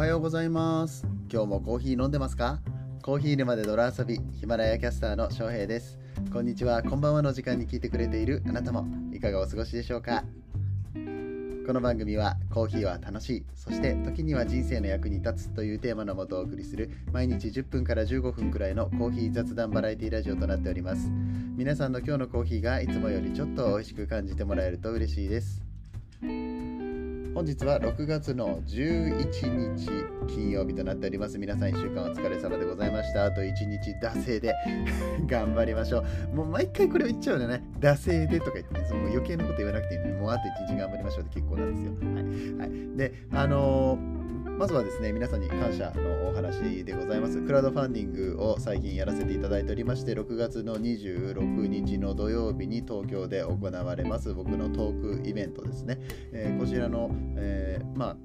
はようございます。今日もコーヒー飲んでますか？コーヒー沼で泥遊びヒマラヤキャスターの翔平です。こんにちは。こんばんはの時間に聞いてくれているあなたもいかがお過ごしでしょうか？この番組はコーヒーは楽しいそして時には人生の役に立つというテーマのもとお送りする毎日10分から15分くらいのコーヒー雑談バラエティラジオとなっております。皆さんの今日のコーヒーがいつもよりちょっと美味しく感じてもらえると嬉しいです。本日は6月の11日金曜日となっております。皆さん1週間お疲れ様でございました。あと1日惰性で 頑張りましょう。もう毎回これを言っちゃうのね。惰性でとか言ってね。その余計なこと言わなくていいのにもうあと1日頑張りましょうって結構なんですよ。はい、はい、であのーまずはですね、皆さんに感謝のお話でございます。クラウドファンディングを最近やらせていただいておりまして、6月の26日の土曜日に東京で行われます僕のトークイベントですね。えー、こちらの、えー、まあ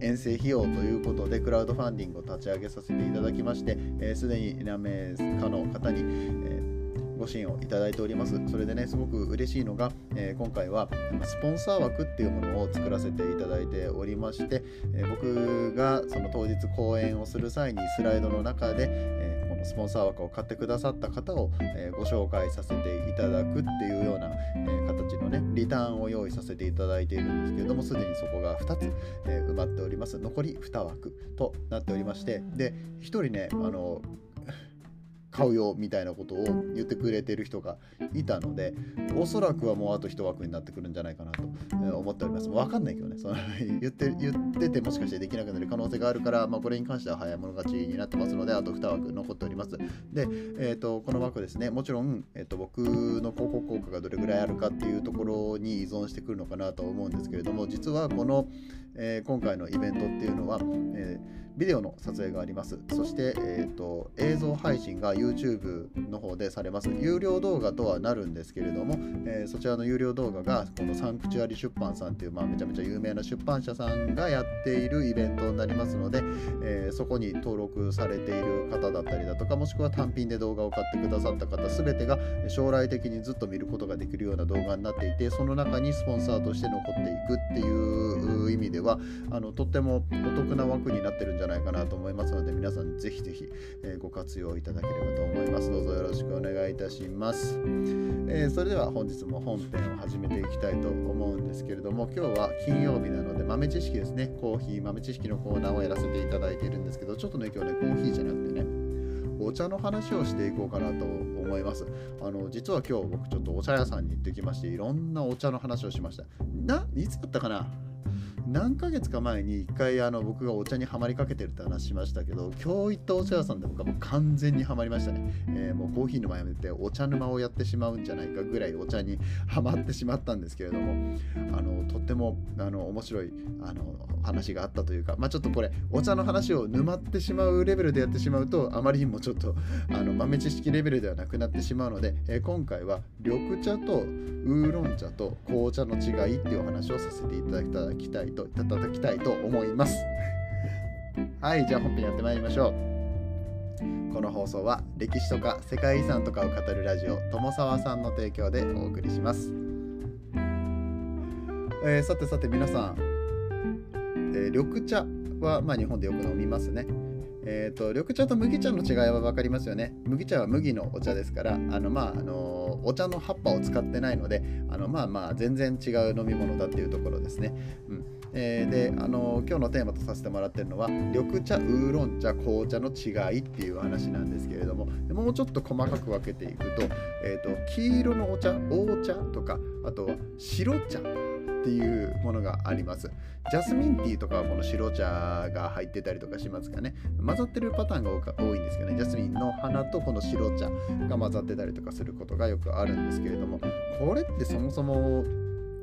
遠征費用ということでクラウドファンディングを立ち上げさせていただきましてすで、えー、に何名かの方に、えーご支援をいただいております。それでね、すごく嬉しいのが、えー、今回はスポンサー枠っていうものを作らせていただいておりまして、えー、僕がその当日講演をする際にスライドの中で、えー、このスポンサー枠を買ってくださった方を、えご紹介させていただくっていうような、え形のね、リターンを用意させていただいているんですけれども、すでにそこが2つ、え埋まっております。残り2枠となっておりまして、で、1人ね、あの買うよみたいなことを言ってくれてる人がいたのでおそらくはもうあと1枠になってくるんじゃないかなと思っております。分かんないけどねその 言って言っててもしかしてできなくなる可能性があるから、まあ、これに関しては早い者勝ちになってますのであと2枠残っております。で、えーと、この枠ですね。もちろん、えーと、僕の広告効果がどれぐらいあるかっていうところに依存してくるのかなと思うんですけれども実はこの、えー、今回のイベントっていうのは、えービデオの撮影があります。そして、えーと、映像配信が YouTube の方でされます。有料動画とはなるんですけれども、えー、そちらの有料動画がこのサンクチュアリ出版さんという、まあ、めちゃめちゃ有名な出版社さんがやっているイベントになりますので、えー、そこに登録されている方だったりだとか、もしくは単品で動画を買ってくださった方、すべてが将来的にずっと見ることができるような動画になっていて、その中にスポンサーとして残っていくっていう意味では、はあのとってもお得な枠になってるんじゃないかなと思いますので皆さんぜひぜひ、えご活用いただければと思いますどうぞよろしくお願いいたします、えー、それでは本日も本編を始めていきたいと思うんですけれども今日は金曜日なので豆知識ですねコーヒー豆知識のコーナーをやらせていただいているんですけどちょっとね今日ねコーヒーじゃなくてねお茶の話をしていこうかなと思います。あの実は今日僕ちょっとお茶屋さんに行ってきましていろんなお茶の話をしました。ないつだったかな何ヶ月か前に一回あの僕がお茶にはまりかけてるって話しましたけど今日行ったお茶屋さんで僕はもう完全にはまりましたね、えー、もうコーヒー沼やめてお茶沼をやってしまうんじゃないかぐらいお茶にはまってしまったんですけれどもあのとってもあの面白いあの話があったというかまあちょっとこれお茶の話を沼ってしまうレベルでやってしまうとあまりにもちょっとあの豆知識レベルではなくなってしまうので、えー、今回は緑茶とウーロン茶と紅茶の違いっていうお話をさせていただきたいといただきたいと思います。はいじゃあ本編やってまいりましょう。この放送は歴史とか世界遺産とかを語るラジオ友沢さんの提供でお送りします、えー、さてさて皆さん、えー、緑茶は、まあ、日本でよく飲みますね。えーと、緑茶と麦茶の違いは分かりますよね。麦茶は麦のお茶ですから、あのまああのお茶の葉っぱを使ってないので、あのまあまあ全然違う飲み物だっていうところですね。うんえー、で、あの今日のテーマとさせてもらってるのは、緑茶、ウーロン茶、紅茶の違いっていう話なんですけれども、もうちょっと細かく分けていくと、えーと、と黄色のお茶、黄茶とか、あとは白茶。っていうものがあります。ジャスミンティーとかはこの白茶が入ってたりとかしますかね。混ざってるパターンが多いんですけどね。ジャスミンの花とこの白茶が混ざってたりとかすることがよくあるんですけれども、これってそもそも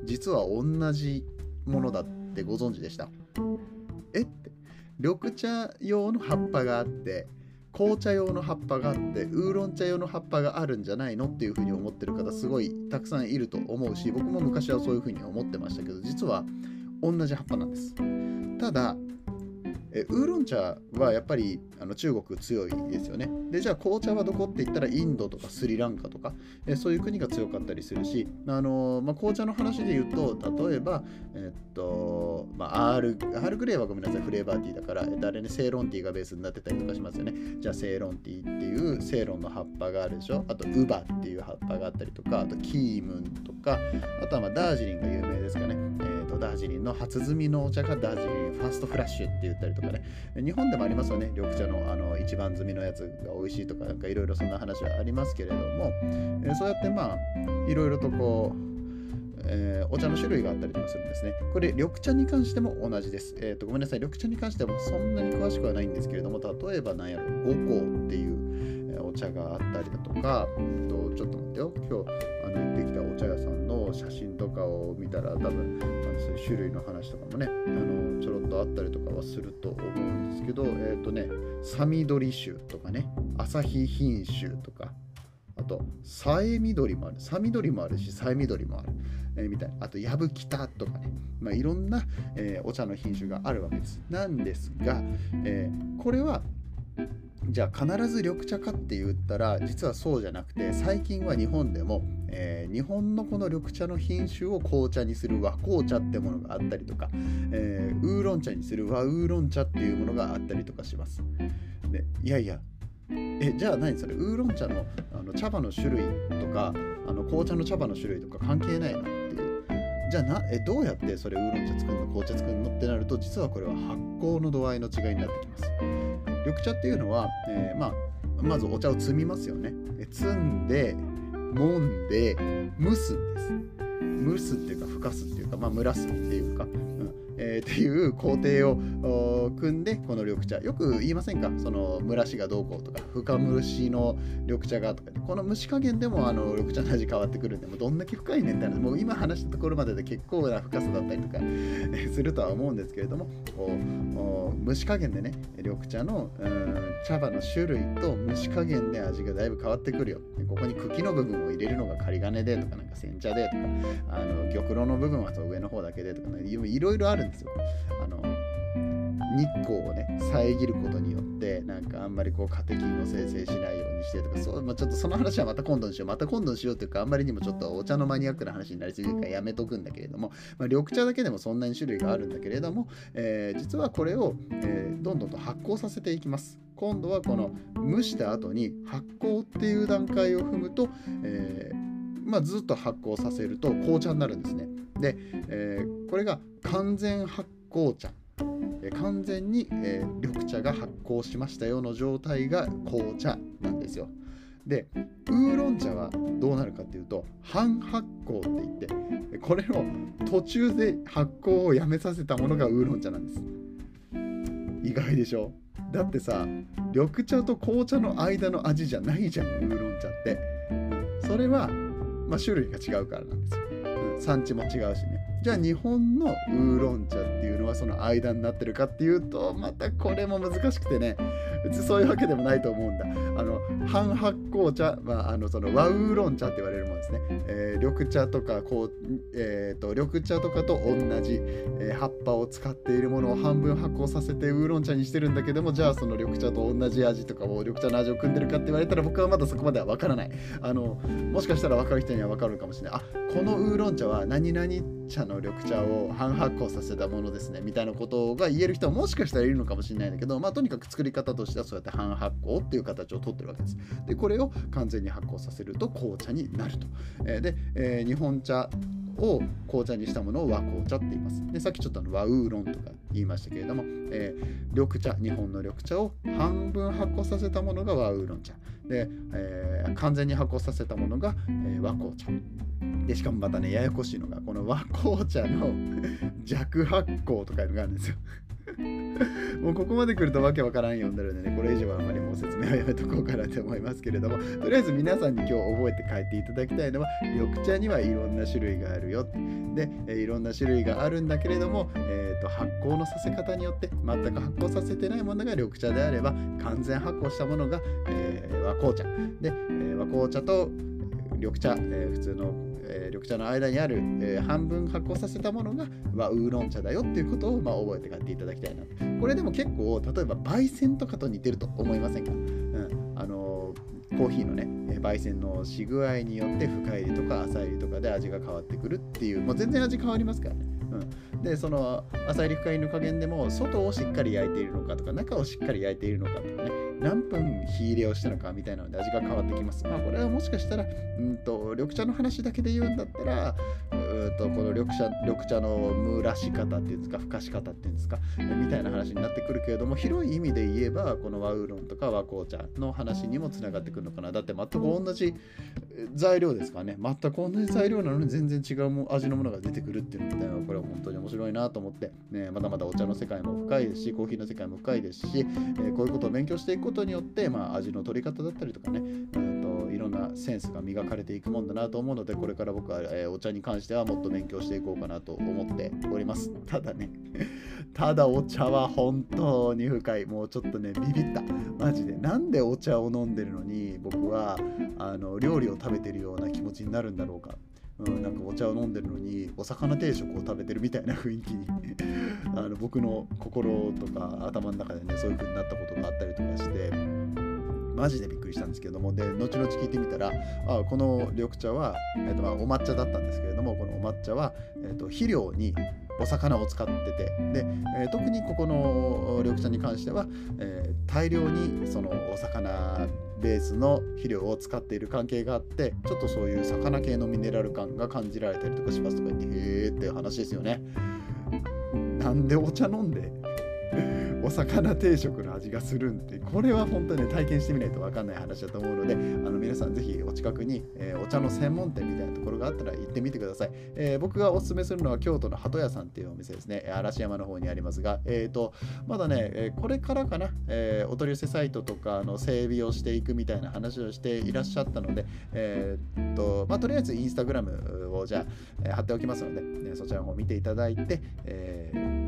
実は同じものだってご存知でした？えって緑茶用の葉っぱがあって紅茶用の葉っぱがあってウーロン茶用の葉っぱがあるんじゃないのっていうふうに思ってる方すごいたくさんいると思うし僕も昔はそういうふうに思ってましたけど実は同じ葉っぱなんです。ただえウーロン茶はやっぱりあの中国強いですよね。でじゃあ紅茶はどこって言ったらインドとかスリランカとか、えそういう国が強かったりするし、あのまあ、紅茶の話で言うと例えば、えっとまあ、アールアールグレーはごめんなさいフレーバーティーだから、えっと、あれねセイロンティーがベースになってたりとかしますよね。じゃあセイロンティーっていうセイロンの葉っぱがあるでしょあとウバっていう葉っぱがあったりとかあとキームンとかあとはまあダージリンが有名ですかね。ダージリンの初摘みのお茶がダージリンファーストフラッシュって言ったりとかね。日本でもありますよね。緑茶のあの一番摘みのやつが美味しいとかなんかいろいろそんな話はありますけれども、え、そうやってまあいろいろとこうえー、お茶の種類があったりとかするんですね。これ、緑茶に関しても同じです。えーと、ごめんなさい、緑茶に関してはそんなに詳しくはないんですけれども、例えば何やろ、五香っていう、え、お茶があったりだとか、とちょっと待ってよ、今日の行ってきたお茶屋さんの写真とかを見たら、多分あのそういう種類の話とかもね、あのちょろっとあったりとかはすると思うんですけど、えっ、ー、とね、サミドリ種とかね、朝日品種とか、あと、さえ緑もある。さ緑もあるし、さえ緑もある。えー、みたいな。あと、やぶきたとかね。まあ、いろんな、えー、お茶の品種があるわけです。なんですが、えー、これはじゃあ必ず緑茶かって言ったら実はそうじゃなくて最近は日本でも、えー、日本のこの緑茶の品種を紅茶にする和紅茶ってものがあったりとか、えー、ウーロン茶にする和ウーロン茶っていうものがあったりとかします。でいやいやえじゃあ何それ？ウーロン茶のあの茶葉の種類とかあの紅茶の茶葉の種類とか関係ないのっていうじゃあなえどうやってそれウーロン茶作るの？紅茶作るの？ってなると実はこれは発酵の度合いの違いになってきます。緑茶っていうのは、えー、まあ、まずお茶を摘みますよね。摘んで、揉んで、蒸すんです。蒸すっていうか、ふかすっていうか、まあ、蒸らすっていうか、ー、っていう工程を組んでこの緑茶。よく言いませんか？その蒸らしがどうこうとか深蒸しの緑茶がとか。この蒸し加減でもあの緑茶の味変わってくるんでもうどんだけ深いねって話。もう今話したところまでで結構な深さだったりとか するとは思うんですけれども蒸し加減でね緑茶の茶葉の種類と蒸し加減で味がだいぶ変わってくるよ。ここに茎の部分を入れるのが仮金でとかなんか煎茶でとかあの玉露の部分は上の方だけでとかねいろいろあるんですよ。あの日光をね遮ることによってなんかあんまりこうカテキンを生成しないようにしてとかそう、まあ、ちょっとその話はまた今度にしよう。また今度にしようっていうかあんまりにもちょっとお茶のマニアックな話になりすぎるからやめとくんだけれども、まあ、緑茶だけでもそんなに種類があるんだけれども、えー、実はこれを、えー、どんどんと発酵させていきます。今度はこの蒸した後に発酵っていう段階を踏むと、えーまあ、ずっと発酵させると紅茶になるんですね。で、えー、これが完全発酵茶完全に、えー、緑茶が発酵しましたよの状態が紅茶なんですよ。でウーロン茶はどうなるかっていうと半発酵って言ってこれの途中で発酵をやめさせたものがウーロン茶なんです意外でしょ？だってさ緑茶と紅茶の間の味じゃないじゃんウーロン茶ってそれは、まあ、種類が違うからなんですよ。産地も違うしね。じゃあ日本のウーロン茶っていうのはその間になってるかっていうとまたこれも難しくてね。別にそういうわけでもないと思うんだ。あの半発酵茶、まあ、あのその和ウーロン茶って言われるものですね、えー、緑茶とかこう、えーと、緑茶とかと同じ、えー、葉っぱを使っているものを半分発酵させてウーロン茶にしてるんだけどもじゃあその緑茶と同じ味とかを緑茶の味を組んでるかって言われたら僕はまだそこまでは分からない。あのもしかしたら分かる人には分かるかもしれない。あこのウーロン茶は何々茶のの緑茶を半発酵させたものですねみたいなことが言える人はもしかしたらいるのかもしれないんだけどまあとにかく作り方としてはそうやって半発酵っていう形をとってるわけですでこれを完全に発酵させると紅茶になると、えー、で、えー、日本茶を紅茶にしたものを和紅茶って言います。でさっきちょっとあの和ウーロンとか言いましたけれども、えー、緑茶、日本の緑茶を半分発酵させたものが和ウーロン茶。で、えー、完全に発酵させたものが、えー、和紅茶。でしかもまたねややこしいのがこの和紅茶の 弱発酵とかいうのがあるんですよもうここまで来るとわけわからん読んでるんでね、これ以上はあまりもう説明はやめとこうかなと思いますけれども、とりあえず皆さんに今日覚えて帰っていただきたいのは、緑茶にはいろんな種類があるよ。で、いろんな種類があるんだけれども、えーと、発酵のさせ方によって全く発酵させてないものが緑茶であれば、完全発酵したものが、えー、和紅茶。で、えー、和紅茶と緑茶、えー、普通の、えー、緑茶の間にある、えー、半分発酵させたものが和ウーロン茶だよっていうことを、まあ、覚えて買っていただきたいな。これでも結構例えば焙煎とかと似てると思いませんか、うん、あのコーヒーのね焙煎のし具合によって深入りとか浅入りとかで味が変わってくるっていうもう全然味変わりますからね、うん、でその浅入り深入りの加減でも外をしっかり焼いているのかとか中をしっかり焼いているのかとかね。何分火入れをしたのかみたいなので味が変わってきます。まあこれはもしかしたら、うんと、緑茶の話だけで言うんだったら、うとこの緑茶緑茶の蒸らし方っていうんですか、ふかし方っていうんですか、みたいな話になってくるけれども、広い意味で言えば、この和ウーロンとか和紅茶の話にもつながってくるのかな。だって全く同じ材料ですからね、全く同じ材料なのに全然違う味のものが出てくるっていうのみたいなこれは本当に面白いなと思って、ね、まだまだお茶の世界も深いですし、コーヒーの世界も深いですし、えー、こういうことを勉強していくことによって、まあ、味の取り方だったりとかね、うんといろんなセンスが磨かれていくもんだなと思うのでこれから僕は、えー、お茶に関してはもっと勉強していこうかなと思っております。ただね ただお茶は本当に深い。もうちょっとねビビった。マジで。なんでお茶を飲んでるのに僕はあの料理を食べてるような気持ちになるんだろうか。うん、なんかお茶を飲んでるのにお魚定食を食べてるみたいな雰囲気に あの僕の心とか頭の中でねそういう風になったことがあったりとかしてマジでびっくりしたんですけどもで後々聞いてみたらあこの緑茶は、えーとまあ、お抹茶だったんですけれどもこのお抹茶は、えーと、肥料にお魚を使っててで、えー、特にここの緑茶に関しては、えー、大量にそのお魚ベースの肥料を使っている関係があってちょっとそういう魚系のミネラル感が感じられたりとかしますとか言ってへーっていう話ですよね。なんでお茶飲んでお魚定食の味がするんってこれは本当に、ね、体験してみないと分かんない話だと思うのであの皆さんぜひお近くに、えー、お茶の専門店みたいなところがあったら行ってみてください、えー、僕がおすすめするのは京都の鳩屋さんっていうお店ですね。嵐山の方にありますが、えーと、まだね、えこれからかな、えお取り寄せサイトとかの整備をしていくみたいな話をしていらっしゃったので、えーとまあ、とりあえずインスタグラムをじゃあ、え貼っておきますので、ね、そちらの方見ていただいて、えー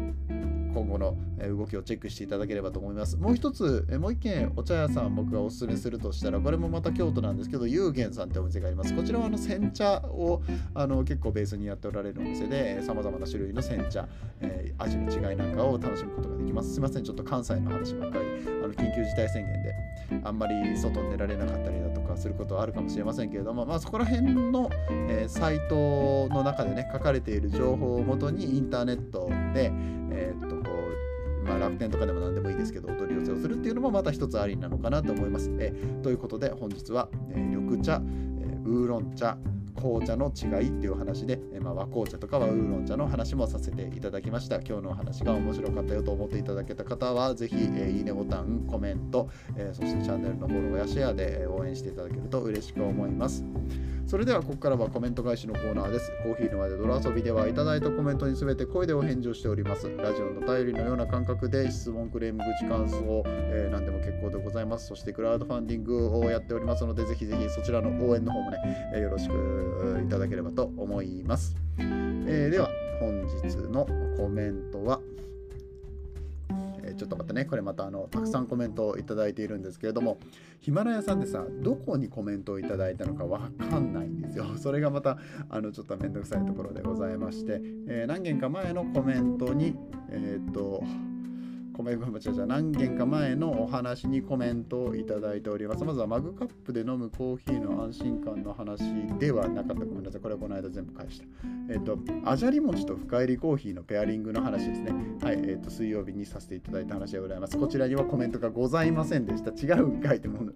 今後の動きをチェックしていただければと思います。もう一つ、もう一軒お茶屋さん僕がおすすめするとしたら、これもまた京都なんですけど、有限さんってお店があります。こちらはあの煎茶をあの結構ベースにやっておられるお店で、さまざまな種類の煎茶、えー、味の違いなんかを楽しむことができます。すいません、ちょっと関西の話ばっかり、あの緊急事態宣言であんまり外に出られなかったりだとかすることはあるかもしれませんけれども、まあ、そこら辺の、えー、サイトの中でね、書かれている情報をもとにインターネットで、えー、まあ、楽天とかでも何でもいいですけど、お取り寄せをするっていうのもまた一つありなのかなと思います。え、ということで、本日は、え、緑茶、え、ウーロン茶、紅茶の違いっていう話で、えまあ、和紅茶とかはウーロン茶の話もさせていただきました今日のお話が面白かったよと思っていただけた方はぜひ、えいいねボタンコメント、えそしてチャンネルのフォローやシェアで応援していただけると嬉しく思いますそれではここからはコメント返しのコーナーです。コーヒー沼で泥遊びではいただいたコメントに全て声でお返事をしております。ラジオの頼りのような感覚で質問、クレーム、口、感想、えー、何でも結構でございます。そしてクラウドファンディングをやっておりますので、ぜひぜひそちらの応援の方もね、えー、よろしくいただければと思います。えー、では本日のコメントはえ、ちょっと待ってねこれまたあのたくさんコメントをいただいているんですけれどもヒマラヤさんでさどこにコメントをいただいたのかわかんないんですよ それがまたあのちょっとめんどくさいところでございまして、えー、何件か前のコメントにえー、っとコメントじゃ何件か前のお話にコメントをいただいております。まずはマグカップで飲むコーヒーの安心感の話ではなかった。ごめんなさい。これはこの間全部返した。えっ、と、あじゃり餅と深入りコーヒーのペアリングの話ですね。はい。えっ、と、水曜日にさせていただいた話でございます。こちらにはコメントがございませんでした。違うんかいってもの。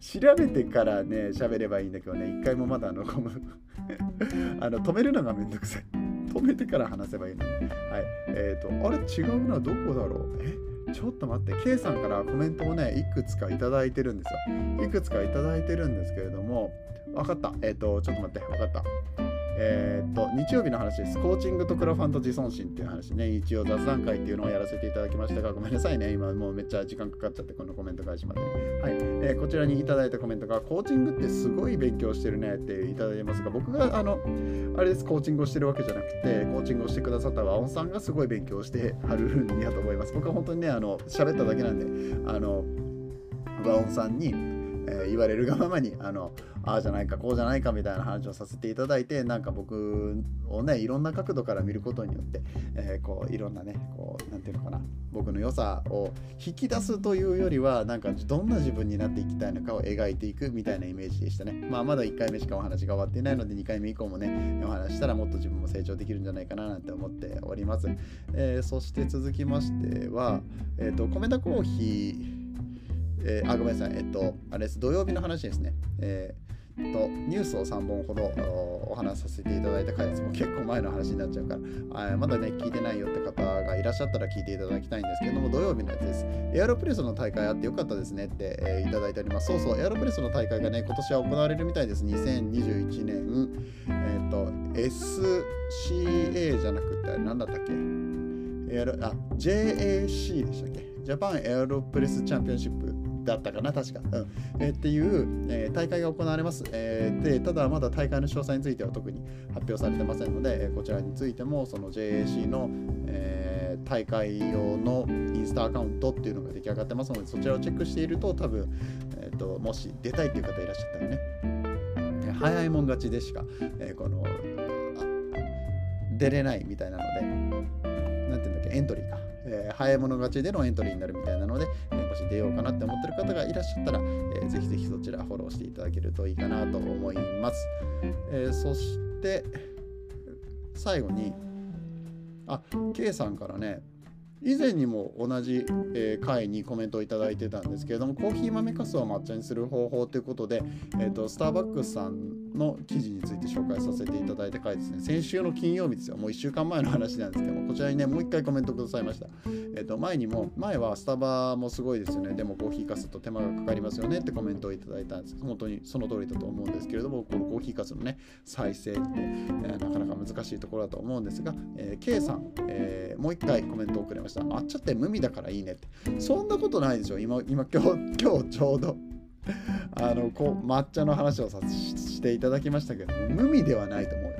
調べてからね、喋ればいいんだけどね、一回もまだあの、あの止めるのがめんどくさい。止めてから話せばいいのに。はい。えっ、ー、と、あれ違うな、どこだろう？え？ちょっと待って、K さんからコメントをね、いくつかいただいてるんですよ。いくつかいただいてるんですけれども、分かった。えっ、ー、と、ちょっと待って、分かった。えー、っと日曜日の話です。コーチングとクラファンと自尊心っていう話ね、一応雑談会っていうのをやらせていただきましたが、ごめんなさいね、今もうめっちゃ時間かかっちゃって、このコメント返しまでに。はい、えー、こちらにいただいたコメントが、コーチングってすごい勉強してるねっていただいてますが、僕があの、あれです、コーチングをしてるわけじゃなくて、コーチングをしてくださった和音さんがすごい勉強してはるんやと思います。僕は本当にね、あの、喋っただけなんで、あの、和音さんに、えー、言われるがままにあのああじゃないかこうじゃないかみたいな話をさせていただいてなんか僕をねいろんな角度から見ることによって、えー、こういろんなねこうなんていうのかな僕の良さを引き出すというよりはなんかどんな自分になっていきたいのかを描いていくみたいなイメージでしたね。まあまだ1回目しかお話が終わっていないので2回目以降もねお話したらもっと自分も成長できるんじゃないかななんて思っております、えー、そして続きましては、えーと、と米田コーヒーえー、あ、ごめんなさい。えっと、あれです。土曜日の話ですね。えーとニュースを3本ほどお話しさせていただいた回です。も結構前の話になっちゃうからあ、まだね、聞いてないよって方がいらっしゃったら聞いていただきたいんですけれども、土曜日のやつです。エアロプレスの大会あってよかったですねって、えー、いただいております。そうそう、エアロプレスの大会がね、今年は行われるみたいです。2021年、えっ、ー、と、SCA じゃなくて、何だったっけ？エアロあ JAC でしたっけジャパンエアロプレスチャンピオンシップだったかな、確か。うんえー、っていう、えー、大会が行われます、えー、で。ただ、まだ大会の詳細については特に発表されてませんので、えこちらについても、その JAC の、え大会用のインスタアカウントっていうのが出来上がってますので、そちらをチェックしていると、多分、えーと、もし出たいっていう方いらっしゃったらね、え早いもん勝ちでしか、えこの出れないみたいなので、なんていうんだっけ、エントリーか。えー、早い者勝ちでのエントリーになるみたいなので、えー、もし出ようかなって思ってる方がいらっしゃったら、えー、ぜひぜひそちらフォローしていただけるといいかなと思います。え、そして最後にあ K さんからね以前にも同じ、えー、回にコメントをいただいてたんですけれどもコーヒー豆かすを抹茶にする方法ということで、えーと、スターバックスさんの記事について紹介させていただいた回ですね。先週の金曜日ですよ。もう1週間前の話なんですけどもこちらにねもう1回コメントくださいました、えーと、前にも前はスタバもすごいですよね。でもコーヒーかすと手間がかかりますよね。ってコメントをいただいたんです。本当にその通りだと思うんですけれどもこのコーヒーかすのね再生って、えー、なかなか難しいところだと思うんですが、えー、K さん、えー、もう1回コメントをくれました。抹茶って無味だからいいねって。そんなことないでしょ今今今日今日ちょうど。あのこう抹茶の話をさしていただきましたけど無味ではないと思う。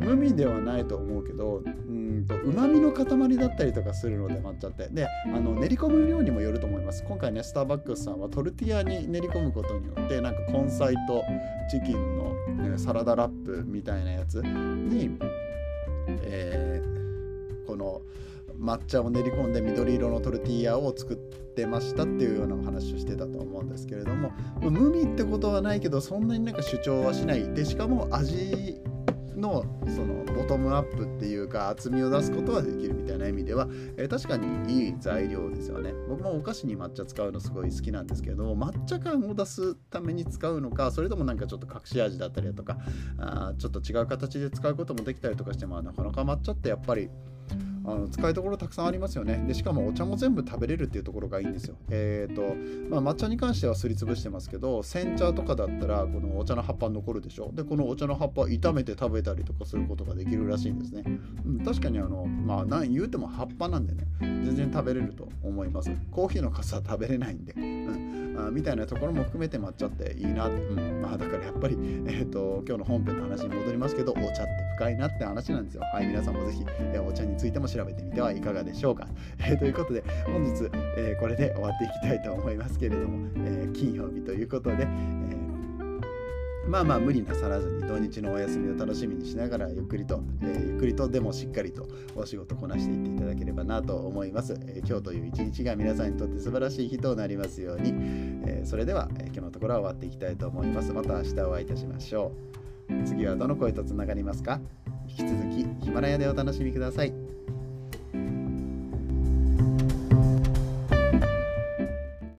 無味ではないと思うけどうんと旨味の塊だったりとかするので抹茶って。であの練り込む量にもよると思います。今回ねスターバックスさんはトルティアに練り込むことによってなんか根菜とチキンの、ね、サラダラップみたいなやつに、えー、この抹茶を練り込んで緑色のトルティーヤを作ってましたっていうようなお話をしてたと思うんですけれども無味ってことはないけどそんなになんか主張はしない。でしかも味のそのボトムアップっていうか厚みを出すことはできるみたいな意味では、えー、確かにいい材料ですよね。僕もお菓子に抹茶使うのすごい好きなんですけれども抹茶感を出すために使うのかそれともなんかちょっと隠し味だったりだとかあちょっと違う形で使うこともできたりとかしてもなかなか抹茶ってやっぱりあの使いどころたくさんありますよね。でしかもお茶も全部食べれるっていうところがいいんですよ。えっ、ー、と、まあ、抹茶に関してはすりつぶしてますけど煎茶とかだったらこのお茶の葉っぱ残るでしょ。でこのお茶の葉っぱ炒めて食べたりとかすることができるらしいんですね、うん、確かにあのまあ何言うても葉っぱなんでね全然食べれると思います。コーヒーのかすは食べれないんで、うんあみたいなところも含めて抹茶っていいなって、うんまあ、だからやっぱり、えーと、今日の本編の話に戻りますけどお茶って深いなって話なんですよ。はい皆さんもぜひ、えー、お茶についても調べてみてはいかがでしょうか、えー、ということで本日、えー、これで終わっていきたいと思いますけれども、え金曜日ということで、えまあまあ無理なさらずに土日のお休みを楽しみにしながらゆっくりと、えー、ゆっくりとでもしっかりとお仕事こなしていっていただければなと思います、えー、今日という一日が皆さんにとって素晴らしい日となりますように、えー、それでは、え今日のところは終わっていきたいと思います。また明日お会いいたしましょう。次はどの声とつながりますか？引き続きヒマラヤでお楽しみください。